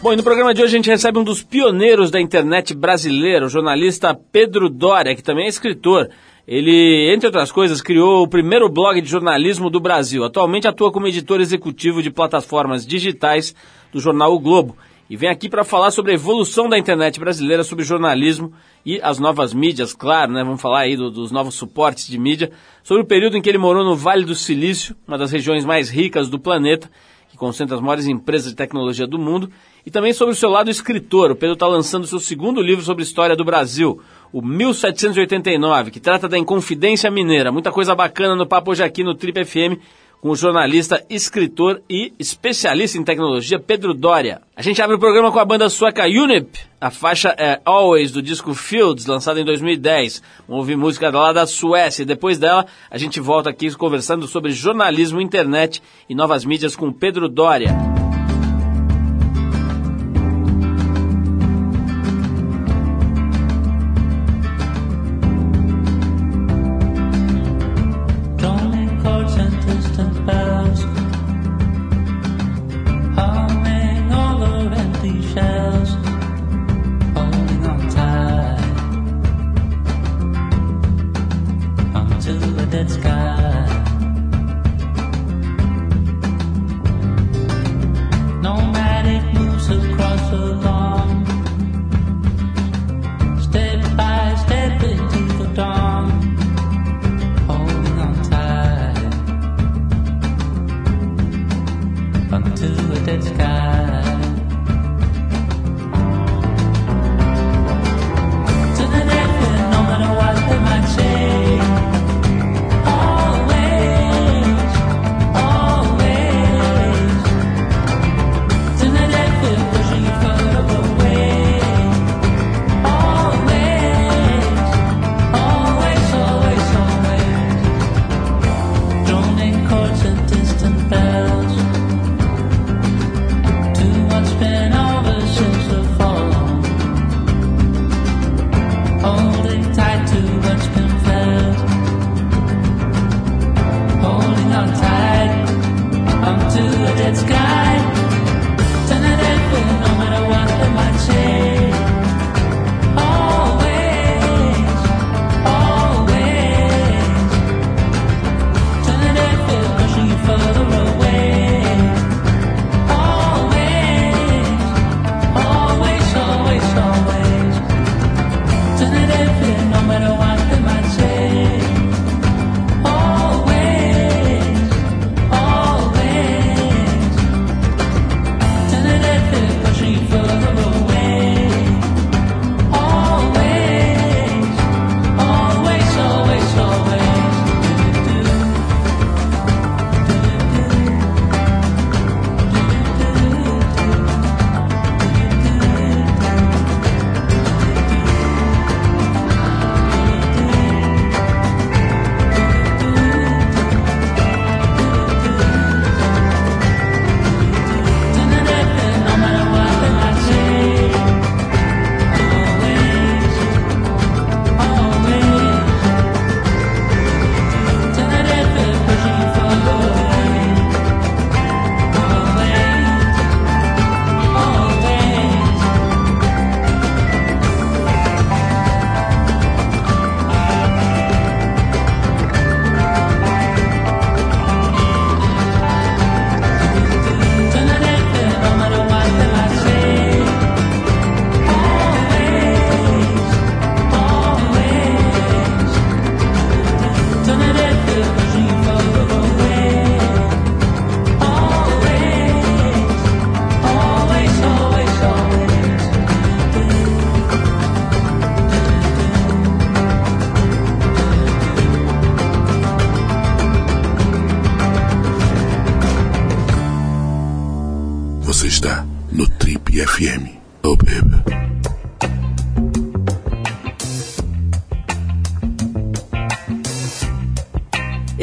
Bom, e no programa de hoje a gente recebe um dos pioneiros da internet brasileira, o jornalista Pedro Doria, que também é escritor. Ele, entre outras coisas, criou o primeiro blog de jornalismo do Brasil. Atualmente atua como editor executivo de plataformas digitais do jornal O Globo. E vem aqui para falar sobre a evolução da internet brasileira, sobre jornalismo e as novas mídias, claro, né? Vamos falar aí do, dos novos suportes de mídia, sobre o período em que ele morou no Vale do Silício, uma das regiões mais ricas do planeta, concentra as maiores empresas de tecnologia do mundo, e também sobre o seu lado escritor. O Pedro está lançando seu segundo livro sobre história do Brasil, o 1789, que trata da Inconfidência Mineira. Muita coisa bacana no papo hoje aqui no Trip FM com o jornalista, escritor e especialista em tecnologia Pedro Doria. A gente abre o programa com a banda sueca Unip. A faixa é Always do disco Fields, lançado em 2010. Vamos ouvir música lá da Suécia. Depois dela, a gente volta aqui conversando sobre jornalismo, internet e novas mídias com Pedro Doria.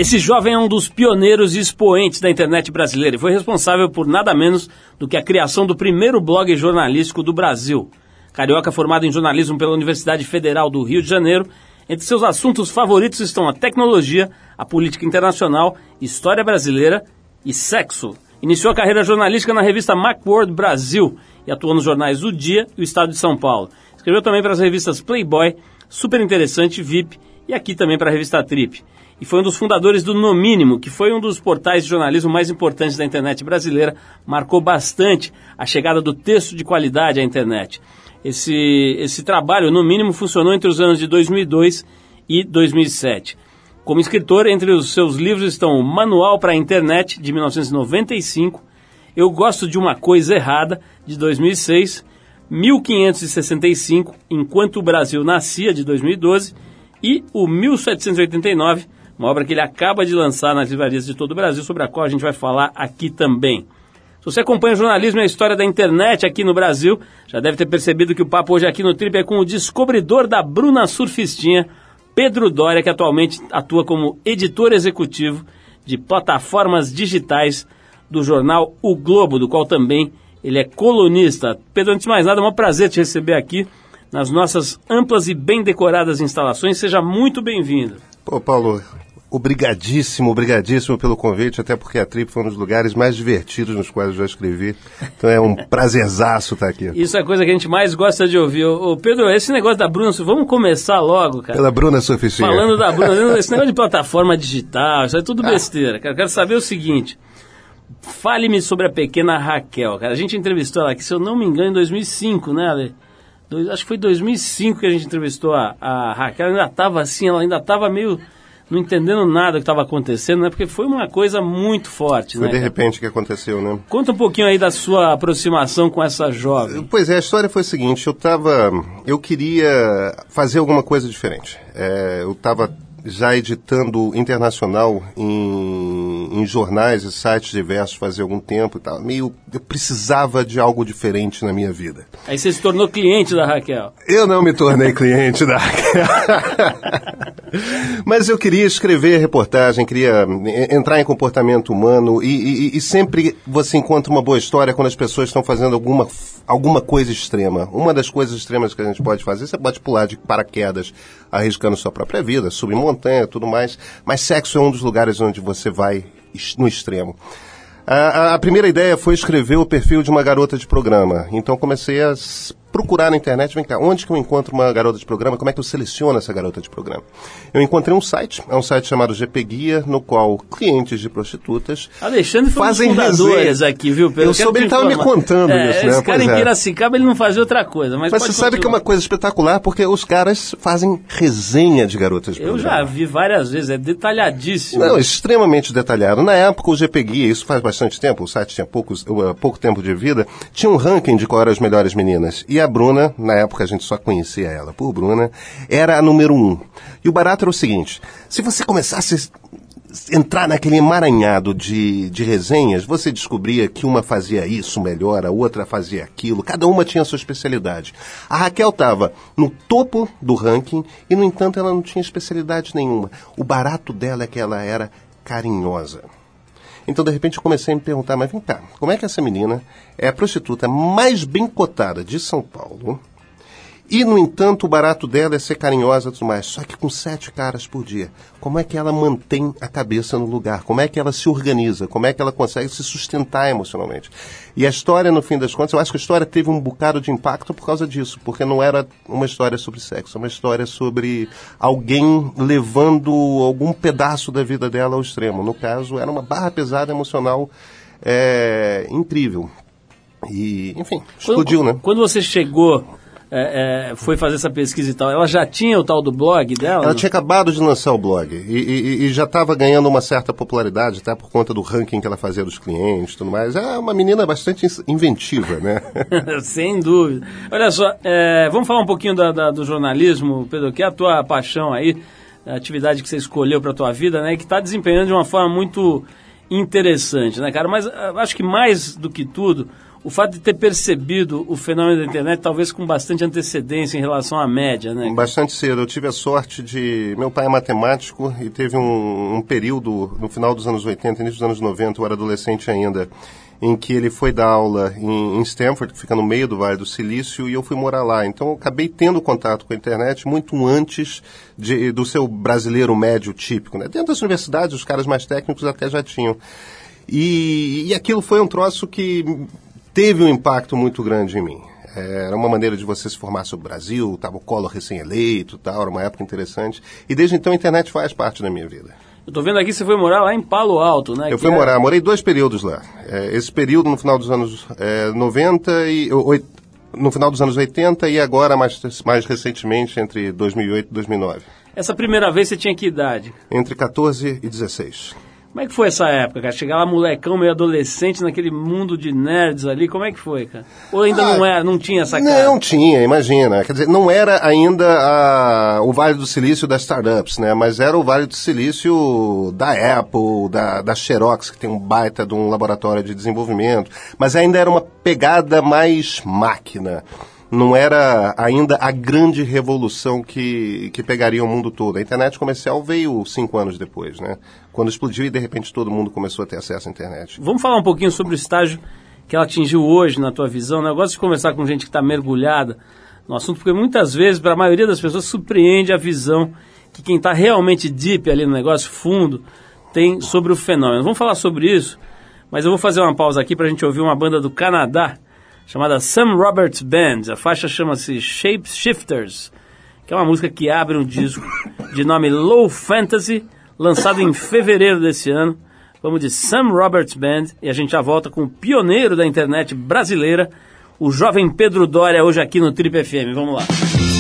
Esse jovem é um dos pioneiros e expoentes da internet brasileira e foi responsável por nada menos do que a criação do primeiro blog jornalístico do Brasil. Carioca formado em jornalismo pela Universidade Federal do Rio de Janeiro, entre seus assuntos favoritos estão a tecnologia, a política internacional, história brasileira e sexo. Iniciou a carreira jornalística na revista Macworld Brasil e atuou nos jornais O Dia e o Estado de São Paulo. Escreveu também para as revistas Playboy, Super Interessante, VIP e aqui também para a revista Trip. E foi um dos fundadores do No Mínimo, que foi um dos portais de jornalismo mais importantes da internet brasileira, marcou bastante a chegada do texto de qualidade à internet. Esse, esse trabalho, no mínimo, funcionou entre os anos de 2002 e 2007. Como escritor, entre os seus livros estão o Manual para a Internet, de 1995, Eu Gosto de Uma Coisa Errada, de 2006, 1565, Enquanto o Brasil Nascia, de 2012, e o 1789, uma obra que ele acaba de lançar nas livrarias de todo o Brasil, sobre a qual a gente vai falar aqui também. Se você acompanha o jornalismo e a história da internet aqui no Brasil, já deve ter percebido que o papo hoje aqui no Trip é com o descobridor da Bruna Surfistinha, Pedro Dória, que atualmente atua como editor executivo de plataformas digitais do jornal O Globo, do qual também ele é colunista. Pedro, antes de mais nada, é um prazer te receber aqui nas nossas amplas e bem decoradas instalações. Seja muito bem-vindo. Pô, Paulo, obrigadíssimo, obrigadíssimo pelo convite, até porque a Trip foi um dos lugares mais divertidos nos quais eu já escrevi. Então é um prazerzaço estar aqui. Isso é a coisa que a gente mais gosta de ouvir. Ô, Pedro, esse negócio da Bruna, vamos começar logo, cara. Pela Bruna Suficiente. Falando da Bruna, esse negócio de plataforma digital, isso é tudo besteira. Cara, eu quero saber o seguinte. Fale-me sobre a pequena Raquel, cara. A gente entrevistou ela aqui, se eu não me engano, em 2005, né, Ale? Dois, acho que foi em 2005 que a gente entrevistou a, a Raquel. Ela ainda estava assim, ela ainda estava meio não entendendo nada do que estava acontecendo, né? Porque foi uma coisa muito forte, foi né? de repente que aconteceu, né? Conta um pouquinho aí da sua aproximação com essa jovem. Pois é, a história foi a seguinte, eu tava, eu queria fazer alguma coisa diferente. É, eu estava já editando internacional em, em, jornais e sites diversos fazia algum tempo e tal. Meio, eu precisava de algo diferente na minha vida. Aí você se tornou cliente da Raquel? Eu não me tornei cliente da Raquel. Mas eu queria escrever reportagem, queria entrar em comportamento humano e, e, e sempre você encontra uma boa história quando as pessoas estão fazendo alguma, alguma coisa extrema. Uma das coisas extremas que a gente pode fazer, você pode pular de paraquedas arriscando sua própria vida, subir montanha, tudo mais. Mas sexo é um dos lugares onde você vai no extremo. A, a, primeira ideia foi escrever o perfil de uma garota de programa. Então comecei a procurar na internet, vem cá, onde que eu encontro uma garota de programa, como é que eu seleciono essa garota de programa? Eu encontrei um site, é um site chamado GP Guia, no qual clientes de prostitutas Alexandre foi fazem um fundadores aqui, viu, Pedro? Eu soube, ele estava me contando é, isso, né? Esse cara pois em é. Piracicaba, ele não fazia outra coisa, mas Mas você sabe que é uma coisa espetacular, porque os caras fazem resenha de garotas de eu programa. Eu já vi várias vezes, é detalhadíssimo. Não, extremamente detalhado. Na época, o GP Guia, isso faz bastante tempo, o site tinha poucos, uh, pouco tempo de vida, tinha um ranking de qual eram as melhores meninas. E a Bruna, na época a gente só conhecia ela por Bruna, era a número um. E o barato era o seguinte: se você começasse a entrar naquele emaranhado de, de resenhas, você descobria que uma fazia isso melhor, a outra fazia aquilo, cada uma tinha a sua especialidade. A Raquel estava no topo do ranking e, no entanto, ela não tinha especialidade nenhuma. O barato dela é que ela era carinhosa. Então, de repente, eu comecei a me perguntar, mas vem cá, como é que essa menina é a prostituta mais bem cotada de São Paulo? E, no entanto, o barato dela é ser carinhosa e tudo mais. Só que com sete caras por dia. Como é que ela mantém a cabeça no lugar? Como é que ela se organiza? Como é que ela consegue se sustentar emocionalmente? E a história, no fim das contas, eu acho que a história teve um bocado de impacto por causa disso. Porque não era uma história sobre sexo. É uma história sobre alguém levando algum pedaço da vida dela ao extremo. No caso, era uma barra pesada emocional é, incrível. E, enfim, explodiu, quando, né? Quando você chegou é, é, foi fazer essa pesquisa e tal, ela já tinha o tal do blog dela? Ela não? tinha acabado de lançar o blog e, e, e já estava ganhando uma certa popularidade, até por conta do ranking que ela fazia dos clientes e tudo mais. É uma menina bastante inventiva, né? Sem dúvida. Olha só, é, vamos falar um pouquinho da, da, do jornalismo, Pedro, que é a tua paixão aí, a atividade que você escolheu para a tua vida, né, que está desempenhando de uma forma muito interessante, né, cara? Mas ah, acho que mais do que tudo, o fato de ter percebido o fenômeno da internet talvez com bastante antecedência em relação à média, né? Bastante cedo. Eu tive a sorte de... Meu pai é matemático e teve um, um período, no final dos anos 80, início dos anos 90, eu era adolescente ainda, em que ele foi dar aula em, em Stanford, que fica no meio do Vale do Silício, e eu fui morar lá. Então, eu acabei tendo contato com a internet muito antes de, do seu brasileiro médio típico. Né? Dentro das universidades, os caras mais técnicos até já tinham. E, e aquilo foi um troço que teve um impacto muito grande em mim. É, era uma maneira de você se formar sobre o Brasil, estava o Collor recém-eleito, tal, era uma época interessante. E desde então a internet faz parte da minha vida. Eu tô vendo aqui que você foi morar lá em Palo Alto, né? Eu fui é- morar, morei dois períodos lá. É, esse período no final dos anos é, 90 e no final dos anos 80 e agora mais, mais recentemente entre 2008 e 2009. Essa primeira vez você tinha que idade? Entre 14 e 16. Como é que foi essa época, cara? Chegar lá molecão, meio adolescente, naquele mundo de nerds ali, como é que foi, cara? Ou ainda Ah, não, era, não tinha essa cara? Não tinha, imagina. Quer dizer, não era ainda a- o Vale do Silício das startups, né? Mas era o Vale do Silício da Apple, da, da Xerox, que tem um baita de um laboratório de desenvolvimento. Mas ainda era uma pegada mais máquina. Não era ainda a grande revolução que, que pegaria o mundo todo. A internet comercial veio cinco anos depois, né? Quando explodiu e de repente todo mundo começou a ter acesso à internet. Vamos falar um pouquinho sobre o estágio que ela atingiu hoje, na tua visão. né? Eu gosto de conversar com gente que está mergulhada no assunto, porque muitas vezes, para a maioria das pessoas, surpreende a visão que quem está realmente deep ali no negócio, fundo, tem sobre o fenômeno. Vamos falar sobre isso, mas eu vou fazer uma pausa aqui para a gente ouvir uma banda do Canadá chamada Sam Roberts Band. A faixa chama-se Shapeshifters, que é uma música que abre um disco de nome Low Fantasy, lançado em fevereiro desse ano. Vamos de Sam Roberts Band e a gente já volta com o pioneiro da internet brasileira, o jovem Pedro Dória, hoje aqui no Trip FM. Vamos lá.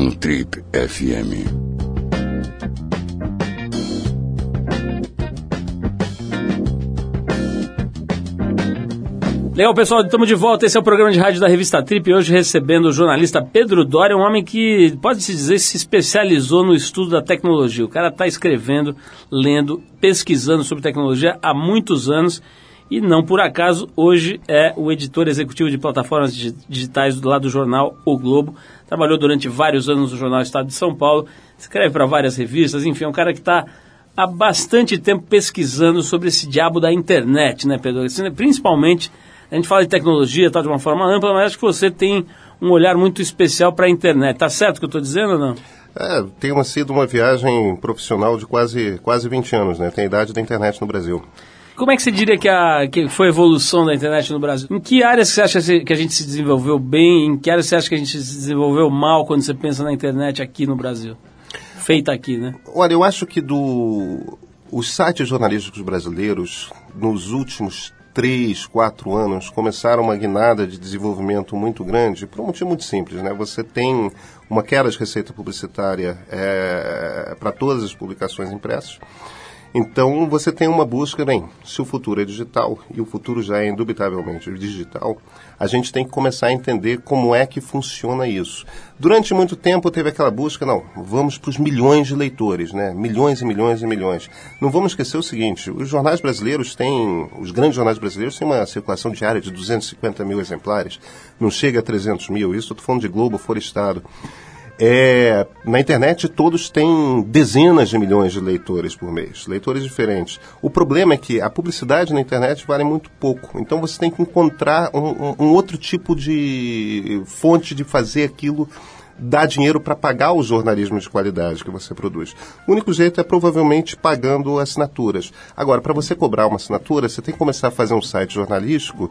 No Trip FM. Legal, pessoal, estamos de volta. Esse é o programa de rádio da revista Trip. Hoje recebendo o jornalista Pedro Doria, um homem que, pode-se dizer, se especializou no estudo da tecnologia. O cara está escrevendo, lendo, pesquisando sobre tecnologia há muitos anos e não por acaso hoje é o editor executivo de plataformas digitais lá do jornal O Globo. Trabalhou durante vários anos no jornal Estado de São Paulo, escreve para várias revistas, enfim, é um cara que está há bastante tempo pesquisando sobre esse diabo da internet, né, Pedro? Principalmente a gente fala de tecnologia, tá, de uma forma ampla, mas acho que você tem um olhar muito especial para a internet. Tá certo o que eu estou dizendo ou não? É, tem uma, sido uma viagem profissional de quase, quase 20 anos, né? Tem a idade da internet no Brasil. Como é que você diria que, a, que foi a evolução da internet no Brasil? Em que áreas você acha que a gente se desenvolveu bem? Em que áreas você acha que a gente se desenvolveu mal quando você pensa na internet aqui no Brasil? Feita aqui, né? Olha, eu acho que do os sites jornalísticos brasileiros, nos últimos três, quatro anos, começaram uma guinada de desenvolvimento muito grande, por um motivo muito simples. Né? Você tem uma queda de receita publicitária é, para todas as publicações impressas. Então você tem uma busca, bem, se o futuro é digital, e o futuro já é indubitavelmente digital, a gente tem que começar a entender como é que funciona isso. Durante muito tempo teve aquela busca, não, vamos para os milhões de leitores, né? Milhões e milhões e milhões. Não vamos esquecer o seguinte, os jornais brasileiros têm, os grandes jornais brasileiros têm uma circulação diária de 250 mil exemplares, não chega a 300 mil, isso estou falando de Globo, for Estado. É, na internet todos têm dezenas de milhões de leitores por mês, leitores diferentes. O problema é que a publicidade na internet vale muito pouco. Então você tem que encontrar um, um, outro tipo de fonte de fazer aquilo dar dinheiro para pagar o jornalismo de qualidade que você produz. O único jeito é provavelmente pagando assinaturas. Agora, para você cobrar uma assinatura, você tem que começar a fazer um site jornalístico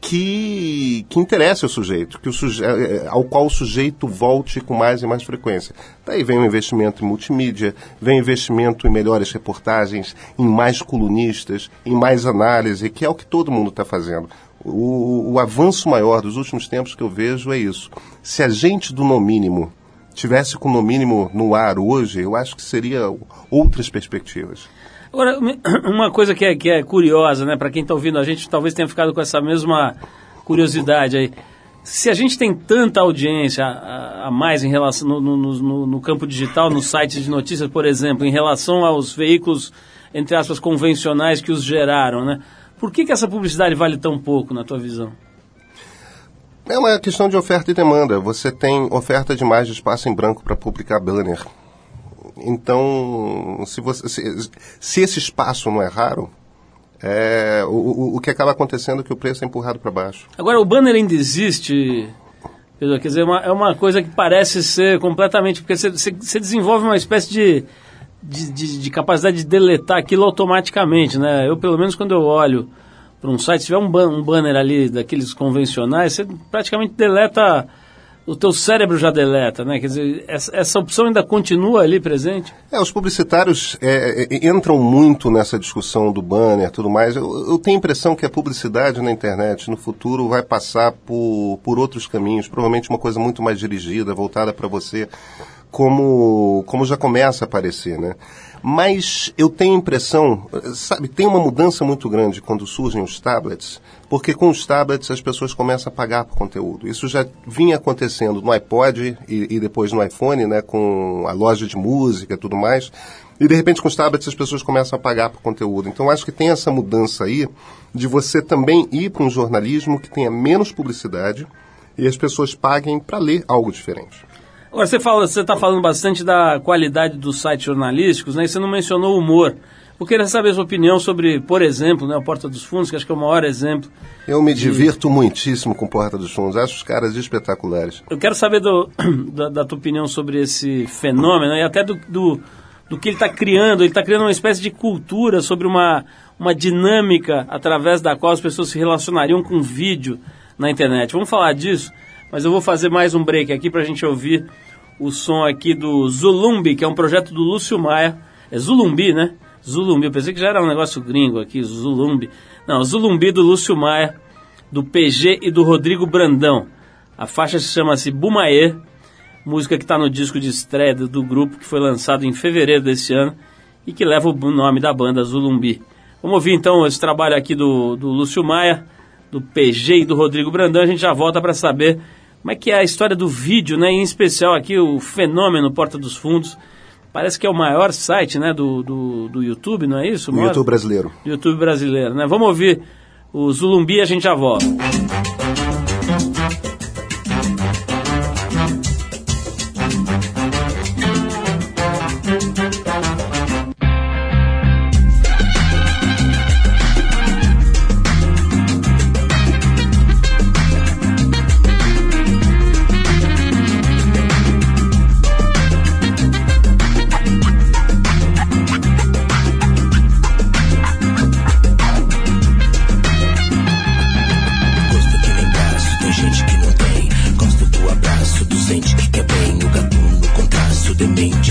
que, que interesse ao sujeito, que o suje é, é, ao qual o sujeito volte com mais e mais frequência. Daí vem o investimento em multimídia, vem o investimento em melhores reportagens, em mais colunistas, em mais análise, que é o que todo mundo está fazendo. O, o avanço maior dos últimos tempos que eu vejo é isso. Se a gente do no mínimo tivesse com no mínimo no ar hoje, eu acho que seria outras perspectivas. Agora, uma coisa que é, que é curiosa, né, para quem está ouvindo a gente, talvez tenha ficado com essa mesma curiosidade aí. Se a gente tem tanta audiência a, a mais em relação no, no, no, no, campo digital, nos sites de notícias, por exemplo, em relação aos veículos, entre aspas, convencionais que os geraram, né? Por que, que essa publicidade vale tão pouco, na tua visão? É uma questão de oferta e demanda. Você tem oferta demais de espaço em branco para publicar banner. Então, se, você, se, se esse espaço não é raro, é, o, o, o, que acaba acontecendo é que o preço é empurrado para baixo. Agora, o banner ainda existe, Pedro, quer dizer, é uma, é uma coisa que parece ser completamente... Porque você, você, desenvolve uma espécie de, de, de, de, capacidade de deletar aquilo automaticamente, né? Eu, pelo menos, quando eu olho para um site, se tiver um, ban, um banner ali daqueles convencionais, você praticamente deleta o teu cérebro já deleta, né? Quer dizer, essa, essa opção ainda continua ali presente? É, os publicitários é, é, entram muito nessa discussão do banner tudo mais. Eu, eu, tenho a impressão que a publicidade na internet no futuro vai passar por, por outros caminhos, provavelmente uma coisa muito mais dirigida, voltada para você, como, como já começa a aparecer, né? Mas eu tenho a impressão, sabe, tem uma mudança muito grande quando surgem os tablets, porque com os tablets as pessoas começam a pagar por conteúdo. Isso já vinha acontecendo no iPod e, e depois no iPhone, né, com a loja de música e tudo mais. E de repente com os tablets as pessoas começam a pagar por conteúdo. Então acho que tem essa mudança aí de você também ir para um jornalismo que tenha menos publicidade e as pessoas paguem para ler algo diferente. Agora, você fala, você está falando bastante da qualidade dos sites jornalísticos, né? E você não mencionou o humor. Eu queria saber a sua opinião sobre, por exemplo, né, a Porta dos Fundos, que acho que é o maior exemplo. Eu me de... divirto muitíssimo com Porta dos Fundos, acho os caras espetaculares. Eu quero saber do, da, da, tua opinião sobre esse fenômeno e até do, do, do que ele está criando. Ele está criando uma espécie de cultura sobre uma, uma dinâmica através da qual as pessoas se relacionariam com vídeo na internet. Vamos falar disso? Mas eu vou fazer mais um break aqui para a gente ouvir o som aqui do Zulumbi, que é um projeto do Lúcio Maia. É Zulumbi, né? Zulumbi, eu pensei que já era um negócio gringo aqui, Zulumbi. Não, Zulumbi do Lúcio Maia, do PG e do Rodrigo Brandão. A faixa se chama-se Bumaê. música que está no disco de estreia do, grupo, que foi lançado em fevereiro desse ano e que leva o nome da banda Zulumbi. Vamos ouvir então esse trabalho aqui do, do Lúcio Maia, do PG e do Rodrigo Brandão. A gente já volta para saber como é que é a história do vídeo, né? Em especial aqui o fenômeno Porta dos Fundos. Parece que é o maior site né, do, do, do YouTube, não é isso? O YouTube brasileiro. YouTube brasileiro, né? Vamos ouvir o Zulumbi e a gente já volta. Contraste,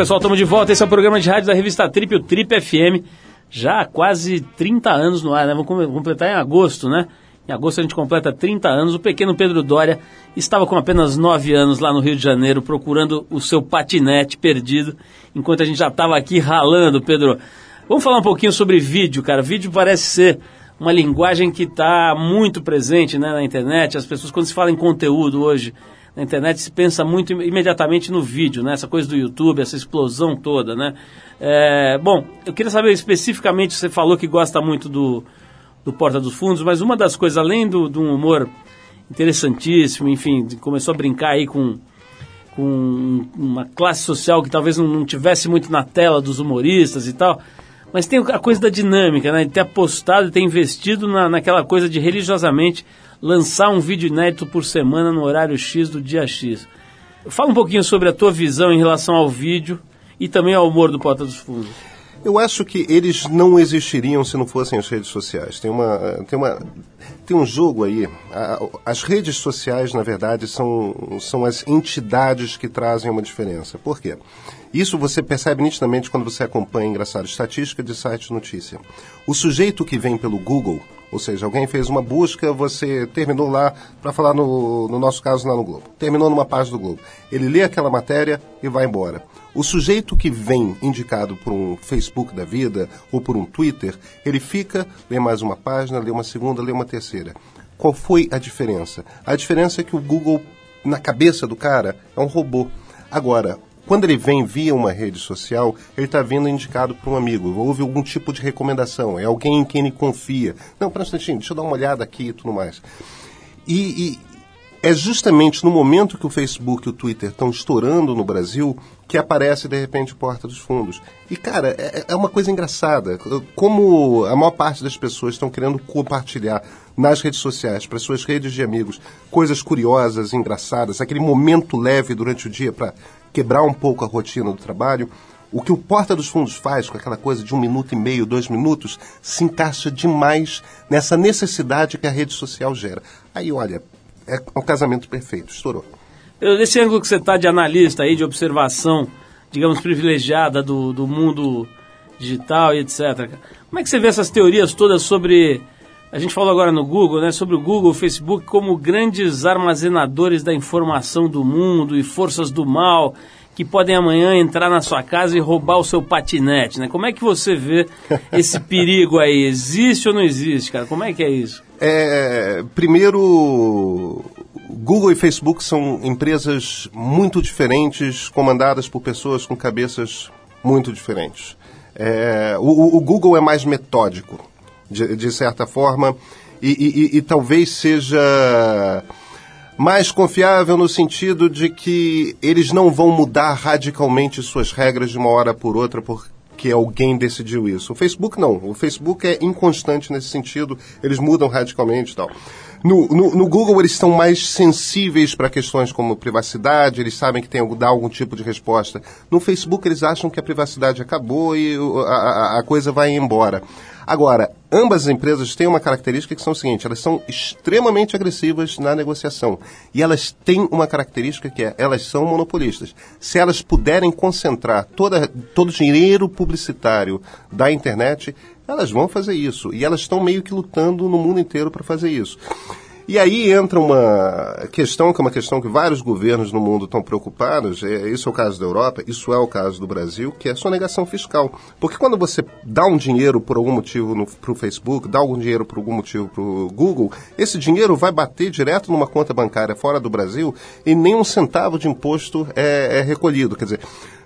pessoal, estamos de volta. Esse é o programa de rádio da revista Trip, o Trip FM. Já há quase 30 anos no ar, né? Vamos com- completar em agosto, né? Em agosto a gente completa 30 anos. O pequeno Pedro Dória estava com apenas 9 anos lá no Rio de Janeiro procurando o seu patinete perdido, enquanto a gente já estava aqui ralando, Pedro. Vamos falar um pouquinho sobre vídeo, cara. Vídeo parece ser uma linguagem que está muito presente né, na internet. As pessoas, quando se fala em conteúdo hoje, na internet se pensa muito im- imediatamente no vídeo, né? Essa coisa do YouTube, essa explosão toda, né? É, bom, eu queria saber especificamente, você falou que gosta muito do, do Porta dos Fundos, mas uma das coisas, além do, um humor interessantíssimo, enfim, começou a brincar aí com, com uma classe social que talvez não, não tivesse muito na tela dos humoristas e tal, mas tem a coisa da dinâmica, né? De ter apostado ter investido na, naquela coisa de religiosamente lançar um vídeo inédito por semana no horário X do dia X. Fala um pouquinho sobre a tua visão em relação ao vídeo e também ao humor do Porta dos Fundos. Eu acho que eles não existiriam se não fossem as redes sociais. Tem uma, tem uma tem um jogo aí. As redes sociais, na verdade, são, são as entidades que trazem uma diferença. Por quê? Isso você percebe nitidamente quando você acompanha, engraçado, estatística de site notícia. O sujeito que vem pelo Google, ou seja, alguém fez uma busca, você terminou lá, para falar no, no nosso caso lá no Globo, terminou numa página do Globo. Ele lê aquela matéria e vai embora. O sujeito que vem indicado por um Facebook da vida ou por um Twitter, ele fica, lê mais uma página, lê uma segunda, lê uma terceira. Qual foi a diferença? A diferença é que o Google, na cabeça do cara, é um robô. Agora, quando ele vem via uma rede social, ele está vindo indicado por um amigo. Houve algum tipo de recomendação, é alguém em quem ele confia. Não, para um instantinho, deixa eu dar uma olhada aqui e tudo mais. E, e é justamente no momento que o Facebook e o Twitter estão estourando no Brasil que aparece de repente Porta dos Fundos. E cara, é, é uma coisa engraçada. Como a maior parte das pessoas estão querendo compartilhar nas redes sociais, para suas redes de amigos, coisas curiosas, engraçadas, aquele momento leve durante o dia para quebrar um pouco a rotina do trabalho. O que o Porta dos Fundos faz com aquela coisa de um minuto e meio, dois minutos, se encaixa demais nessa necessidade que a rede social gera. Aí, olha, é o casamento perfeito, estourou. Nesse ângulo que você está de analista aí, de observação, digamos, privilegiada do, do mundo digital e etc. Como é que você vê essas teorias todas sobre. A gente falou agora no Google, né? Sobre o Google, o Facebook como grandes armazenadores da informação do mundo e forças do mal que podem amanhã entrar na sua casa e roubar o seu patinete, né? Como é que você vê esse perigo aí? Existe ou não existe, cara? Como é que é isso? É, primeiro, Google e Facebook são empresas muito diferentes, comandadas por pessoas com cabeças muito diferentes. É, o, o- o Google é mais metódico, de, de certa forma, e, e- e- talvez seja mais confiável no sentido de que eles não vão mudar radicalmente suas regras de uma hora por outra porque alguém decidiu isso. O Facebook não. O Facebook é inconstante nesse sentido, eles mudam radicalmente e tal. No, no, no Google eles estão mais sensíveis para questões como privacidade, eles sabem que tem que dar algum tipo de resposta. No Facebook eles acham que a privacidade acabou e a, a- a coisa vai embora. Agora, ambas as empresas têm uma característica que são o seguinte, elas são extremamente agressivas na negociação. E elas têm uma característica que é, elas são monopolistas. Se elas puderem concentrar toda, todo o dinheiro publicitário da internet, elas vão fazer isso. E elas estão meio que lutando no mundo inteiro para fazer isso. E aí entra uma questão que é uma questão que vários governos no mundo estão preocupados, é, isso é o caso da Europa, isso é o caso do Brasil, que é a sonegação fiscal. Porque quando você dá um dinheiro por algum motivo para o Facebook, dá algum dinheiro por algum motivo para o Google, esse dinheiro vai bater direto numa conta bancária fora do Brasil e nem um centavo de imposto é, é recolhido. Quer dizer,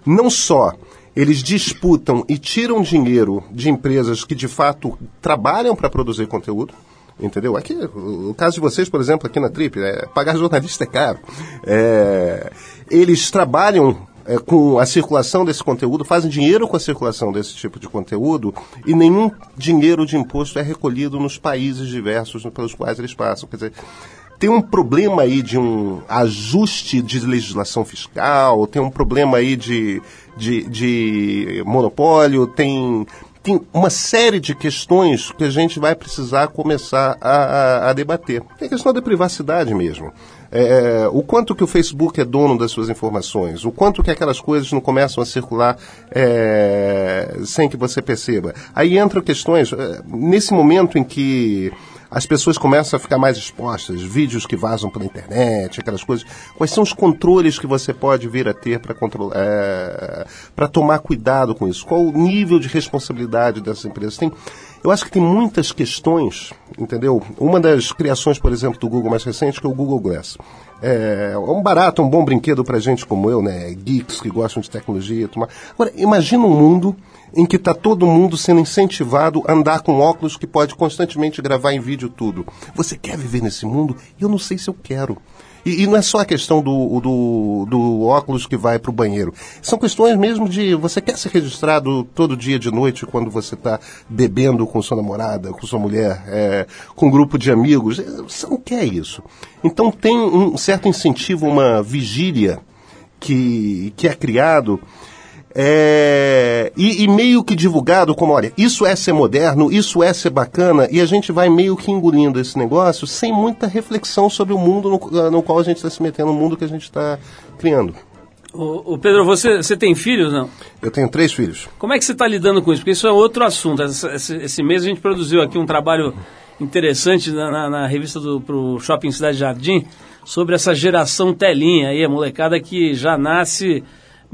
não só eles disputam e tiram dinheiro de empresas que de fato trabalham para produzir conteúdo, Entendeu? Aqui, o caso de vocês, por exemplo, aqui na Trip, é, pagar jornalista é caro. É, eles trabalham é, com a circulação desse conteúdo, fazem dinheiro com a circulação desse tipo de conteúdo e nenhum dinheiro de imposto é recolhido nos países diversos pelos quais eles passam. Quer dizer, tem um problema aí de um ajuste de legislação fiscal, tem um problema aí de, de, de monopólio, tem tem uma série de questões que a gente vai precisar começar a, a, a debater. Tem a questão da privacidade mesmo. É, o quanto que o Facebook é dono das suas informações, o quanto que aquelas coisas não começam a circular é, sem que você perceba. Aí entram questões, é, nesse momento em que as pessoas começam a ficar mais expostas, vídeos que vazam pela internet, aquelas coisas. Quais são os controles que você pode vir a ter para controlar, é, para tomar cuidado com isso? Qual o nível de responsabilidade dessas empresas? Tem, eu acho que tem muitas questões, entendeu? Uma das criações, por exemplo, do Google mais recente, que é o Google Glass. É um barato, um bom brinquedo para gente como eu, né? Geeks que gostam de tecnologia. Tomar... Agora, imagina um mundo em que está todo mundo sendo incentivado a andar com óculos que pode constantemente gravar em vídeo tudo. Você quer viver nesse mundo? Eu não sei se eu quero. E, e não é só a questão do, do, do óculos que vai para o banheiro. São questões mesmo de você quer ser registrado todo dia de noite quando você está bebendo com sua namorada, com sua mulher, é, com um grupo de amigos. Você não quer isso. Então tem um certo incentivo, uma vigília que, que é criado É, e, e meio que divulgado como, olha, isso é ser moderno, isso é ser bacana, e a gente vai meio que engolindo esse negócio sem muita reflexão sobre o mundo no, no qual a gente está se metendo, o mundo que a gente está criando. O, Pedro, você, você tem filhos, não? Eu tenho três filhos. Como é que você está lidando com isso? Porque isso é outro assunto. Esse, esse, mês a gente produziu aqui um trabalho interessante na, na, na revista do pro Shopping Cidade Jardim sobre essa geração telinha aí, a molecada que já nasce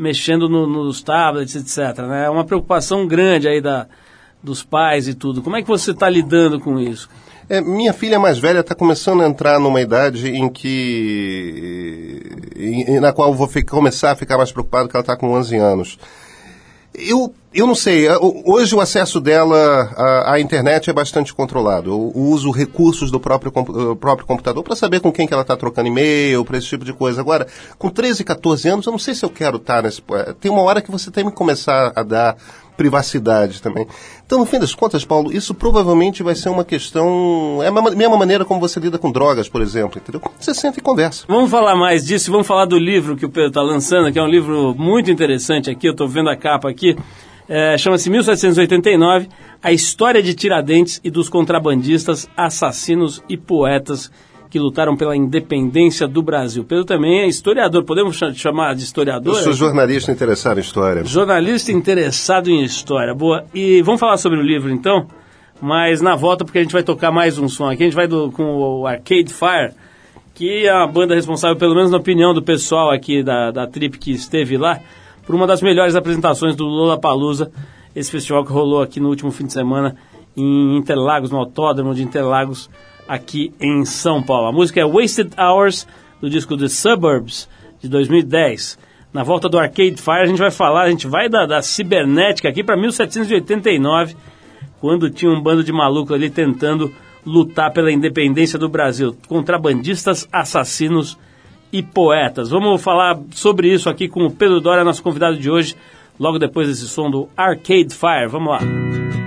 mexendo no, nos tablets, etc. Né? É uma preocupação grande aí da, dos pais e tudo. Como é que você está lidando com isso? É, minha filha mais velha está começando a entrar numa idade em que. Em, na qual eu vou ficar, começar a ficar mais preocupado, que ela está com 11 anos. Eu, eu não sei, hoje o acesso dela à, à internet é bastante controlado. Eu uso recursos do próprio, do próprio computador para saber com quem que ela está trocando e-mail, para esse tipo de coisa. Agora, com 13, 14 anos, eu não sei se eu quero estar tá nesse. Tem uma hora que você tem que começar a dar privacidade também. Então, no fim das contas, Paulo, isso provavelmente vai ser uma questão. É a mesma maneira como você lida com drogas, por exemplo, entendeu? Você senta e conversa. Vamos falar mais disso, vamos falar do livro que o Pedro está lançando, que é um livro muito interessante aqui, eu estou vendo a capa aqui. É, Chama-se 1789, A História de Tiradentes e dos Contrabandistas, Assassinos e Poetas que lutaram pela independência do Brasil. Pedro também é historiador, podemos chamar de historiador? Eu sou jornalista interessado em história. Jornalista interessado em história, boa. E vamos falar sobre o livro então, mas na volta, porque a gente vai tocar mais um som aqui, a gente vai do, com o Arcade Fire, que é a banda responsável, pelo menos na opinião do pessoal aqui da, da trip que esteve lá, por uma das melhores apresentações do Lollapalooza, esse festival que rolou aqui no último fim de semana em Interlagos, no Autódromo de Interlagos, aqui em São Paulo. A música é Wasted Hours, do disco The Suburbs, de 2010. Na volta do Arcade Fire a gente vai falar, a gente vai da, da cibernética aqui para 1789, quando tinha um bando de malucos ali tentando lutar pela independência do Brasil. Contrabandistas, assassinos e poetas. Vamos falar sobre isso aqui com o Pedro Dória, nosso convidado de hoje, logo depois desse som do Arcade Fire. Vamos lá.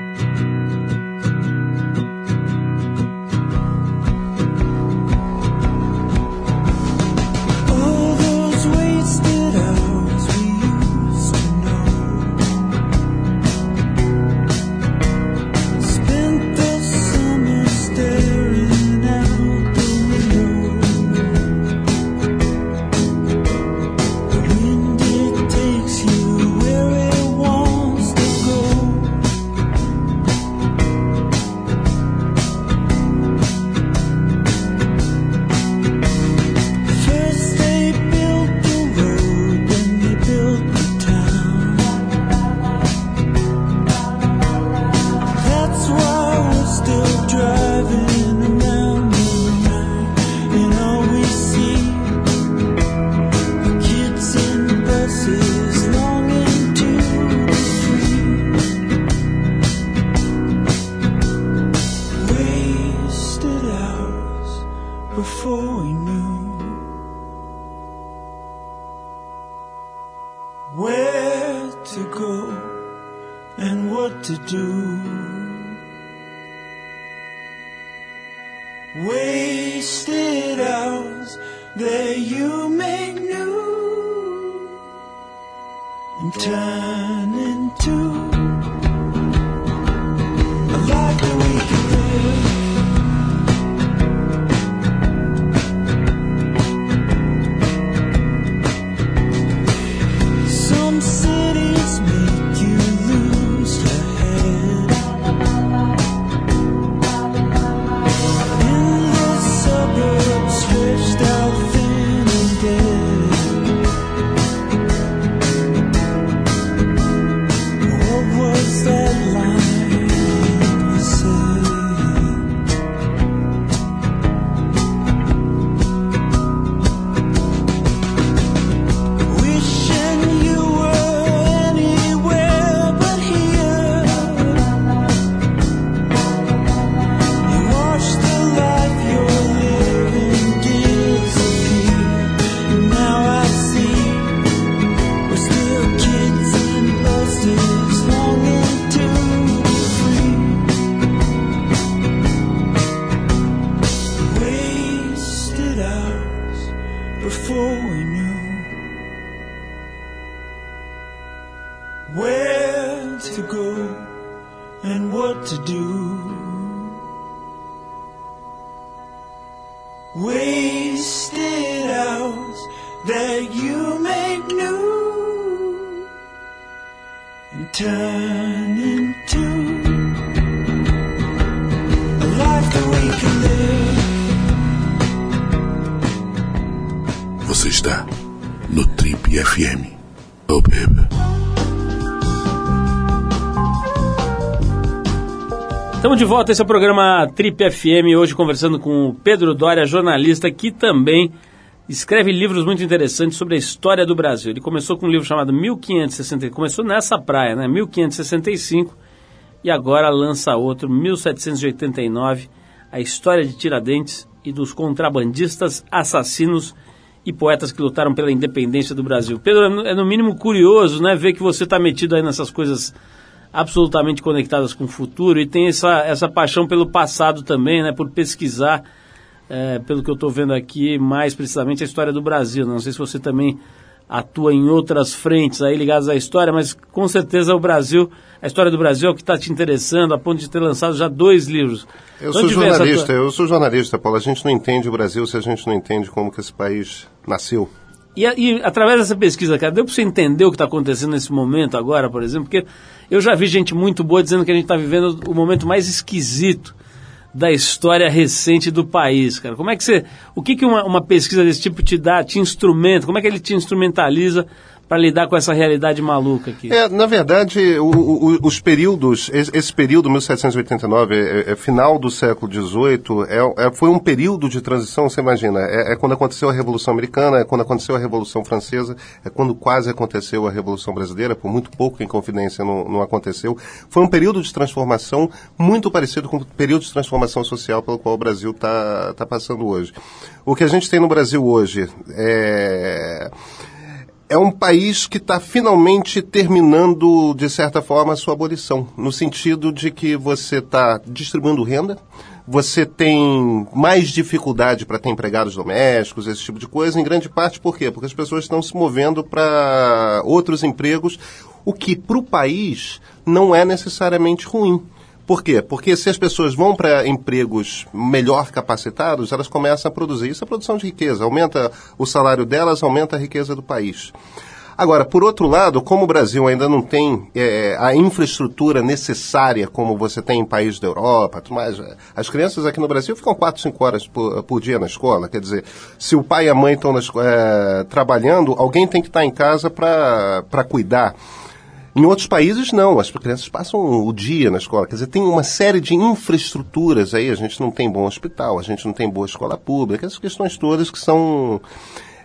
where to go and what to do. Wasted hours that you make new and turn into. Você está no Trip FM. Estamos de volta, esse é o programa Trip FM, hoje conversando com o Pedro Doria, jornalista que também escreve livros muito interessantes sobre a história do Brasil. Ele começou com um livro chamado 1560, começou nessa praia, né, 1565, e agora lança outro, 1789, a história de Tiradentes e dos contrabandistas, assassinos e poetas que lutaram pela independência do Brasil. Pedro, é no mínimo curioso, né, ver que você está metido aí nessas coisas absolutamente conectadas com o futuro e tem essa, essa paixão pelo passado também, né, por pesquisar, é, pelo que eu estou vendo aqui, mais precisamente a história do Brasil. Não sei se você também atua em outras frentes aí ligadas à história, mas com certeza o Brasil, a história do Brasil é o que está te interessando, a ponto de ter lançado já dois livros. Eu De sou onde essa jornalista, tua- eu sou jornalista, Paulo. A gente não entende o Brasil se a gente não entende como que esse país nasceu. E, e através dessa pesquisa, cara, deu para você entender o que está acontecendo nesse momento agora, por exemplo? Porque eu já vi gente muito boa dizendo que a gente está vivendo o momento mais esquisito da história recente do país, cara. Como é que você, o que que uma, uma pesquisa desse tipo te dá, te instrumenta? Como é que ele te instrumentaliza para lidar com essa realidade maluca aqui? É, na verdade, o- o- os períodos, esse, período 1789, é, é final do século XVIII, é, é- foi um período de transição, você imagina, é, é quando aconteceu a Revolução Americana, é quando aconteceu a Revolução Francesa, é quando quase aconteceu a Revolução Brasileira, por muito pouco em confidência não, não aconteceu. Foi um período de transformação muito parecido com o período de transformação social pelo qual o Brasil está tá passando hoje. O que a gente tem no Brasil hoje é é um país que está finalmente terminando, de certa forma, a sua abolição, no sentido de que você está distribuindo renda, você tem mais dificuldade para ter empregados domésticos, esse tipo de coisa, em grande parte por quê? Porque as pessoas estão se movendo para outros empregos, o que para o país não é necessariamente ruim. Por quê? Porque se as pessoas vão para empregos melhor capacitados, elas começam a produzir. Isso é produção de riqueza. Aumenta o salário delas, aumenta a riqueza do país. Agora, por outro lado, como o Brasil ainda não tem eh, a infraestrutura necessária como você tem em países da Europa, mais, eh, as crianças aqui no Brasil ficam 4, 5 horas por, por dia na escola. Quer dizer, se o pai e a mãe estão eh, trabalhando, alguém tem que estar em casa para cuidar. Em outros países, não. As crianças passam o dia na escola. Quer dizer, tem uma série de infraestruturas aí. A gente não tem bom hospital, a gente não tem boa escola pública. Essas questões todas que são...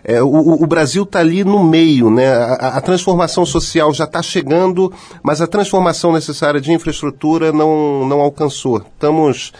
é, o, o- Brasil está ali no meio, né? A, a- transformação social já está chegando, mas a transformação necessária de infraestrutura não, não alcançou. Estamos...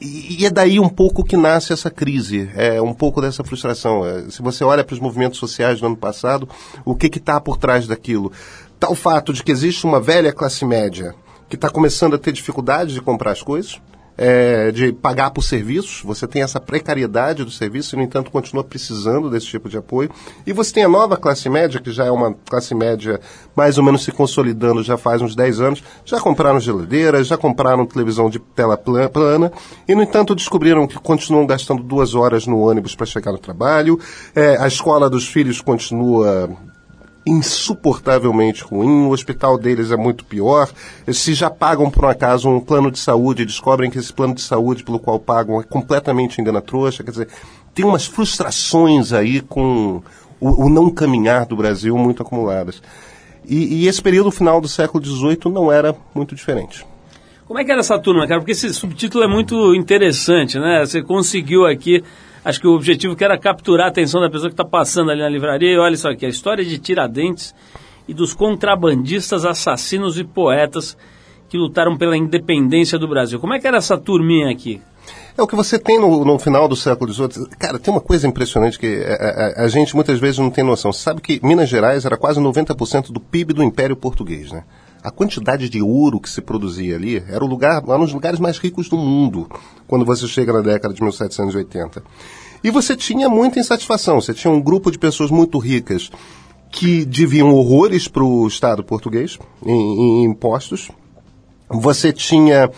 E, e é daí um pouco que nasce essa crise, é um pouco dessa frustração. É, se você olha para os movimentos sociais do ano passado, o que está por trás daquilo? Tal fato de que existe uma velha classe média que está começando a ter dificuldade de comprar as coisas, é, de pagar por serviços, você tem essa precariedade do serviço e, no entanto, continua precisando desse tipo de apoio. E você tem a nova classe média, que já é uma classe média mais ou menos se consolidando já faz uns 10 anos, já compraram geladeiras, já compraram televisão de tela pla- plana, e, no entanto, descobriram que continuam gastando duas horas no ônibus para chegar no trabalho, é, a escola dos filhos continua insuportavelmente ruim, o hospital deles é muito pior. Se já pagam, por um acaso, um plano de saúde e descobrem que esse plano de saúde pelo qual pagam é completamente engana trouxa, quer dizer, tem umas frustrações aí com o, o não caminhar do Brasil muito acumuladas. E, e esse período final do século XVIII não era muito diferente. Como é que era essa turma, cara? Porque esse subtítulo é muito interessante, né? Você conseguiu aqui, acho que o objetivo que era capturar a atenção da pessoa que está passando ali na livraria. E olha isso aqui, a história de Tiradentes e dos contrabandistas, assassinos e poetas que lutaram pela independência do Brasil. Como é que era essa turminha aqui? É o que você tem no, no final do século XVIII. Cara, tem uma coisa impressionante que a, a- a gente muitas vezes não tem noção. Você sabe que Minas Gerais era quase 90% do PIB do Império Português, né? A quantidade de ouro que se produzia ali era o lugar, um dos lugares mais ricos do mundo quando você chega na década de 1780. E você tinha muita insatisfação. Você tinha um grupo de pessoas muito ricas que deviam horrores para o Estado português em- em impostos, você tinha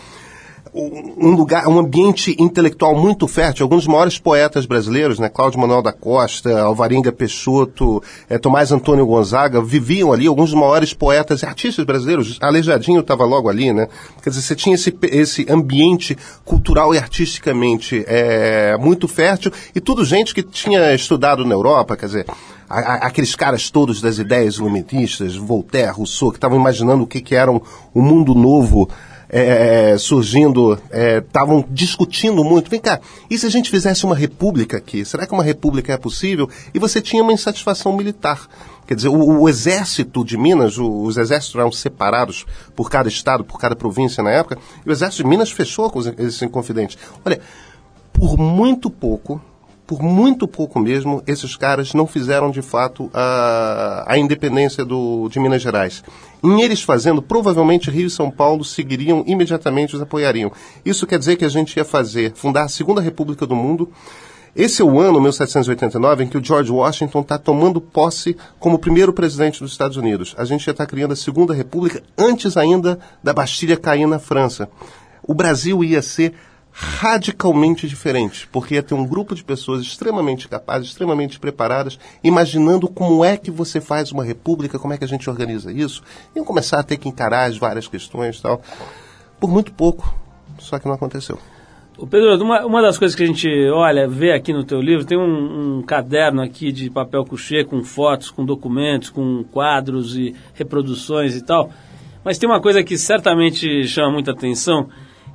um lugar, um ambiente intelectual muito fértil. Alguns dos maiores poetas brasileiros, né, Cláudio Manuel da Costa, Alvarenga Peixoto, eh, Tomás Antônio Gonzaga, viviam ali. Alguns dos maiores poetas e artistas brasileiros. Aleijadinho estava logo ali, né? Quer dizer, você tinha esse, esse ambiente cultural e artisticamente eh, muito fértil e tudo gente que tinha estudado na Europa, quer dizer, aqueles caras todos das ideias iluministas, Voltaire, Rousseau, que estavam imaginando o que, que era um, um mundo novo é, surgindo, estavam discutindo muito. Vem cá, e se a gente fizesse uma república aqui? Será que uma república é possível? E você tinha uma insatisfação militar. Quer dizer, o, o exército de Minas, o- os exércitos eram separados por cada estado, por cada província na época, e o exército de Minas fechou com esses inconfidentes. Olha, por muito pouco, por muito pouco mesmo, esses caras não fizeram de fato a, a independência do, de Minas Gerais. Em eles fazendo, provavelmente Rio e São Paulo seguiriam imediatamente os apoiariam. Isso quer dizer que a gente ia fazer, fundar a Segunda República do Mundo. Esse é o ano, 1789, em que o George Washington está tomando posse como primeiro presidente dos Estados Unidos. A gente já está criando a Segunda República antes ainda da Bastilha cair na França. O Brasil ia ser radicalmente diferente, porque ia ter um grupo de pessoas extremamente capazes, extremamente preparadas, imaginando como é que você faz uma república, como é que a gente organiza isso, iam começar a ter que encarar as várias questões e tal. Por muito pouco, só que não aconteceu. Ô Pedro, uma, uma das coisas que a gente olha, vê aqui no teu livro, tem um, um caderno aqui de papel couché com fotos, com documentos, com quadros e reproduções e tal. Mas tem uma coisa que certamente chama muita atenção,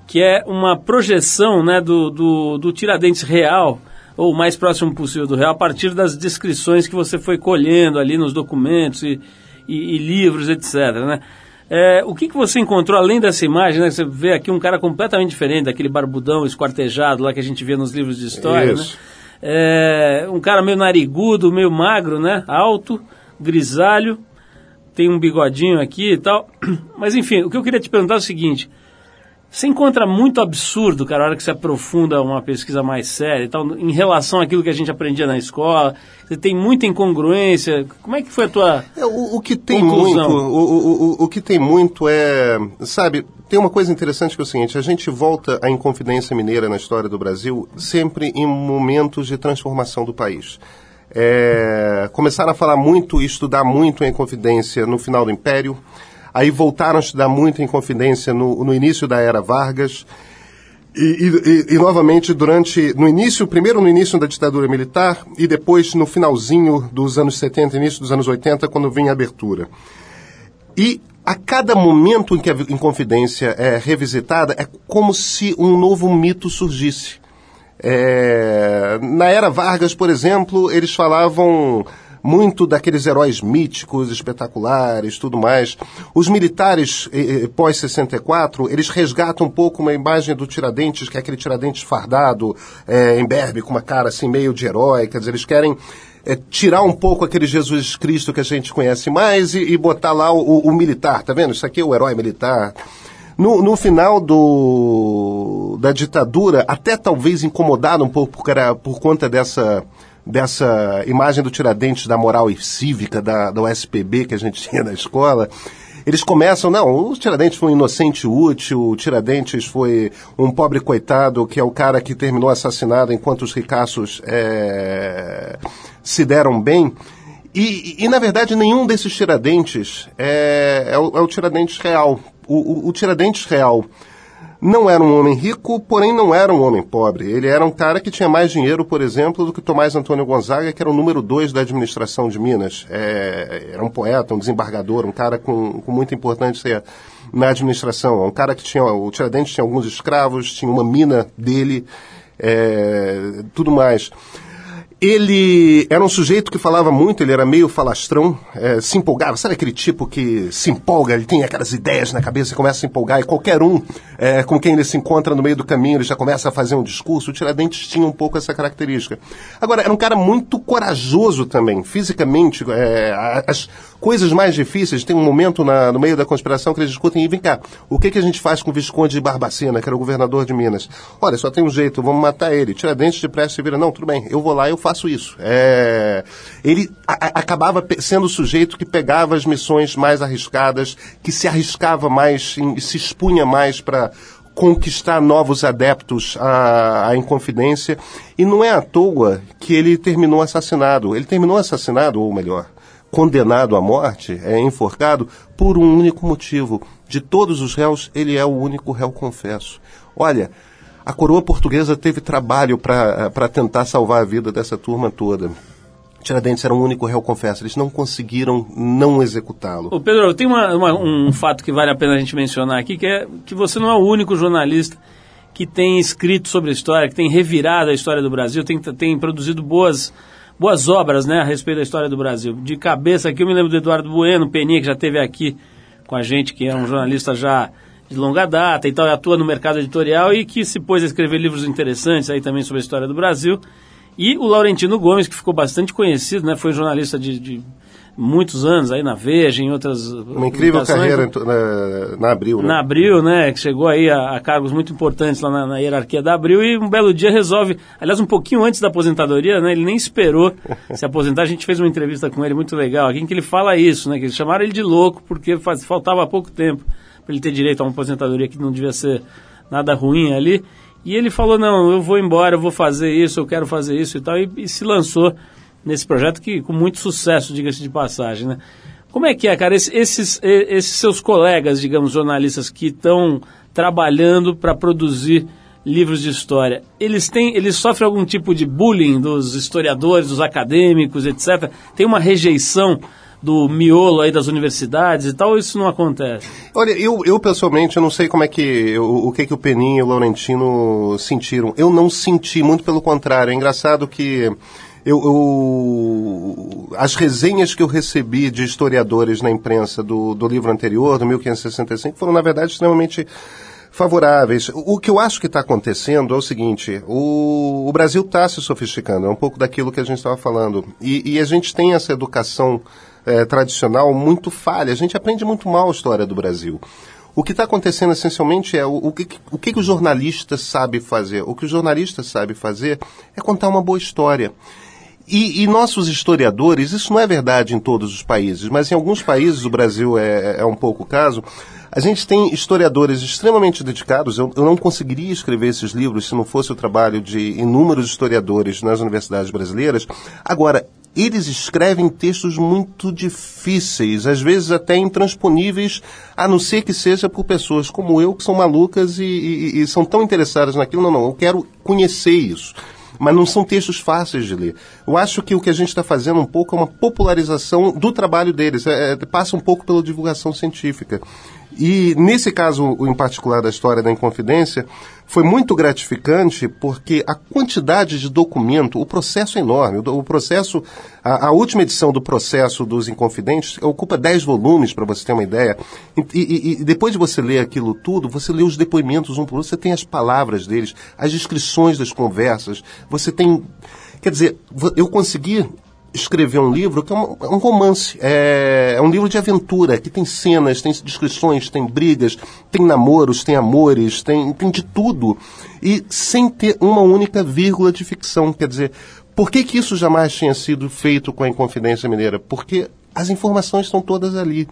que é uma projeção né, do, do, do Tiradentes real, ou o mais próximo possível do real, a partir das descrições que você foi colhendo ali nos documentos e, e, e livros, etc. Né? É, o que, que você encontrou além dessa imagem? Né? Você vê aqui um cara completamente diferente daquele barbudão esquartejado lá que a gente vê nos livros de história. Isso. Né? É, um cara meio narigudo, meio magro, né? alto, grisalho, tem um bigodinho aqui e tal. Mas enfim, o que eu queria te perguntar é o seguinte: você encontra muito absurdo, cara, a hora que você aprofunda uma pesquisa mais séria e tal, em relação àquilo que a gente aprendia na escola? Você tem muita incongruência. Como é que foi a tua. É, o, o que tem Conclusão. muito, o, o, o, o que tem muito é, sabe, tem uma coisa interessante que é o seguinte, a gente volta à Inconfidência Mineira na história do Brasil sempre em momentos de transformação do país. É, começaram a falar muito e estudar muito em Inconfidência no final do Império, aí voltaram a estudar muito em Confidência no, no início da Era Vargas, e, e- e- novamente durante no início, primeiro no início da ditadura militar e depois no finalzinho dos anos 70, início dos anos 80, quando vinha a abertura. E a cada momento em que a Inconfidência é revisitada, é como se um novo mito surgisse. É, na era Vargas, por exemplo, eles falavam muito daqueles heróis míticos, espetaculares, tudo mais. Os militares eh, eh, pós-64, eles resgatam um pouco uma imagem do Tiradentes, que é aquele Tiradentes fardado, eh, em berbe, com uma cara assim meio de herói, quer dizer, eles querem eh, tirar um pouco aquele Jesus Cristo que a gente conhece mais e, e botar lá o, o- o militar, tá vendo? Isso aqui é o herói militar. No, no final do, da ditadura, até talvez incomodado um pouco por, por conta dessa, dessa imagem do Tiradentes da moral e cívica da, da USPB que a gente tinha na escola, eles começam, não, o Tiradentes foi um inocente útil, o Tiradentes foi um pobre coitado que é o cara que terminou assassinado enquanto os ricaços eh, se deram bem. E, e, na verdade, nenhum desses Tiradentes é, é, o, é o Tiradentes real. O, o, o Tiradentes real não era um homem rico, porém não era um homem pobre. Ele era um cara que tinha mais dinheiro, por exemplo, do que Tomás Antônio Gonzaga, que era o número dois da administração de Minas. É, era um poeta, um desembargador, um cara com, com muita importância na administração. Um cara que tinha, o Tiradentes tinha alguns escravos, tinha uma mina dele, é, tudo mais. Ele era um sujeito que falava muito, ele era meio falastrão, eh, se empolgava. Sabe aquele tipo que se empolga, ele tem aquelas ideias na cabeça e começa a se empolgar, e qualquer um é, com quem ele se encontra no meio do caminho, ele já começa a fazer um discurso. O Tiradentes tinha um pouco essa característica. Agora, era um cara muito corajoso também, fisicamente. é, as coisas mais difíceis, tem um momento na- no meio da conspiração que eles discutem, e vem cá, o que, que a gente faz com o Visconde de Barbacena, que era o governador de Minas? Olha, só tem um jeito, vamos matar ele. Tiradentes depressa e vira, não, tudo bem, eu vou lá e eu faço isso. É, ele a- a- acabava sendo o sujeito que pegava as missões mais arriscadas, que se arriscava mais, se expunha mais para conquistar novos adeptos à, à Inconfidência. E não é à toa que ele terminou assassinado. Ele terminou assassinado, ou melhor, condenado à morte, é enforcado, por um único motivo. De todos os réus, ele é o único réu confesso. Olha, a coroa portuguesa teve trabalho para tentar salvar a vida dessa turma toda. Tiradentes era o único réu confesso. Eles não conseguiram não executá-lo. Pedro, tem uma- uma- um fato que vale a pena a gente mencionar aqui, que é que você não é o único jornalista que tem escrito sobre a história, que tem revirado a história do Brasil, tem, tem produzido boas, boas obras né, a respeito da história do Brasil. De cabeça aqui, eu me lembro do Eduardo Bueno, Peninha, que já esteve aqui com a gente, que é um jornalista já de longa data e tal, atua no mercado editorial e que se pôs a escrever livros interessantes aí também sobre a história do Brasil. E o Laurentino Gomes, que ficou bastante conhecido, né, foi jornalista de, de muitos anos aí na Veja, em outras Uma incrível carreira to- na, na Abril. Né? Na Abril, né, que chegou aí a, a cargos muito importantes lá na, na hierarquia da Abril e um belo dia resolve, aliás, um pouquinho antes da aposentadoria, né, ele nem esperou se aposentar, a gente fez uma entrevista com ele muito legal aqui, em que ele fala isso, né, que eles chamaram ele de louco porque faz, faltava pouco tempo para ele ter direito a uma aposentadoria que não devia ser nada ruim ali, e ele falou, não, eu vou embora, eu vou fazer isso, eu quero fazer isso e tal, e, e se lançou nesse projeto que com muito sucesso, diga-se de passagem, né. Como é que é, cara? Esse- Esses, esses seus colegas, digamos, jornalistas que estão trabalhando para produzir livros de história, eles têm, eles sofrem algum tipo de bullying dos historiadores, dos acadêmicos, etc. Tem uma rejeição do miolo aí das universidades e tal, isso não acontece? Olha, eu, eu pessoalmente, eu não sei como é que, o, o que que o Peninha e o Laurentino sentiram. Eu não senti, muito pelo contrário. É engraçado que eu, eu- as resenhas que eu recebi de historiadores na imprensa do, do livro anterior, do 1565, foram, na verdade, extremamente favoráveis. O que eu acho que está acontecendo é o seguinte: o, o Brasil está se sofisticando, é um pouco daquilo que a gente estava falando. E, e a gente tem essa educação eh, tradicional muito falha. A gente aprende muito mal a história do Brasil. O que está acontecendo essencialmente é o, o, que, o que o jornalista sabe fazer. O que o jornalista sabe fazer é contar uma boa história. E, e nossos historiadores, isso não é verdade em todos os países, mas em alguns países, o Brasil é, é um pouco o caso, a gente tem historiadores extremamente dedicados. Eu, eu não conseguiria escrever esses livros se não fosse o trabalho de inúmeros historiadores nas universidades brasileiras. Agora, eles escrevem textos muito difíceis, às vezes até intransponíveis, a não ser que seja por pessoas como eu, que são malucas e, e- e são tão interessadas naquilo. Não, não, eu quero conhecer isso mas não são textos fáceis de ler. Eu acho que o que a gente está fazendo um pouco é uma popularização do trabalho deles, é, é, passa um pouco pela divulgação científica. E nesse caso em particular da história da Inconfidência, foi muito gratificante porque a quantidade de documento, o processo é enorme. O, processo, a, a última edição do processo dos Inconfidentes ocupa 10 volumes, para você ter uma ideia. E, e- e depois de você ler aquilo tudo, você lê os depoimentos um por outro, você tem as palavras deles, as descrições das conversas, você tem. Quer dizer, eu consegui escrever um livro que é um, é um romance, é, é um livro de aventura, que tem cenas, tem descrições, tem brigas, tem namoros, tem amores, tem, tem de tudo. E sem ter uma única vírgula de ficção. Quer dizer, por que, que isso jamais tinha sido feito com a Inconfidência Mineira? Porque as informações estão todas ali.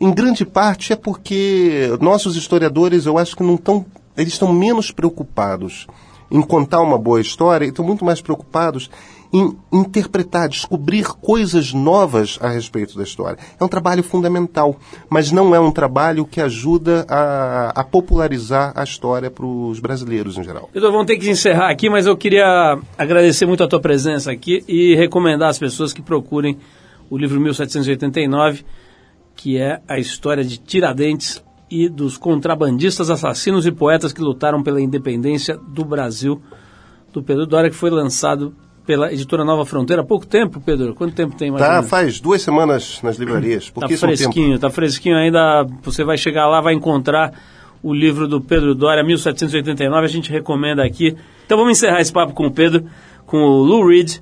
Em grande parte é porque nossos historiadores, eu acho que não estão. Eles estão menos preocupados em contar uma boa história e estão muito mais preocupados em interpretar, descobrir coisas novas a respeito da história. É um trabalho fundamental, mas não é um trabalho que ajuda a, a popularizar a história para os brasileiros em geral. Pedro, vamos ter que encerrar aqui, mas eu queria agradecer muito a tua presença aqui e recomendar às pessoas que procurem o livro 1789, que é a história de Tiradentes e dos contrabandistas, assassinos e poetas que lutaram pela independência do Brasil, do Pedro Dória, que foi lançado pela editora Nova Fronteira há pouco tempo, Pedro. Quanto tempo tem mais? Tá, faz duas semanas nas livrarias. Tá Pouquíssimo tempo. fresquinho, tá fresquinho ainda. Você vai chegar lá, vai encontrar o livro do Pedro Doria, 1789, a gente recomenda aqui. Então vamos encerrar esse papo com o Pedro, com o Lou Reed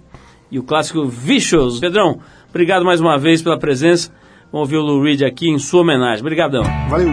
e o clássico Vicious. Pedrão, obrigado mais uma vez pela presença. Vamos ouvir o Lou Reed aqui em sua homenagem. Obrigadão. Valeu!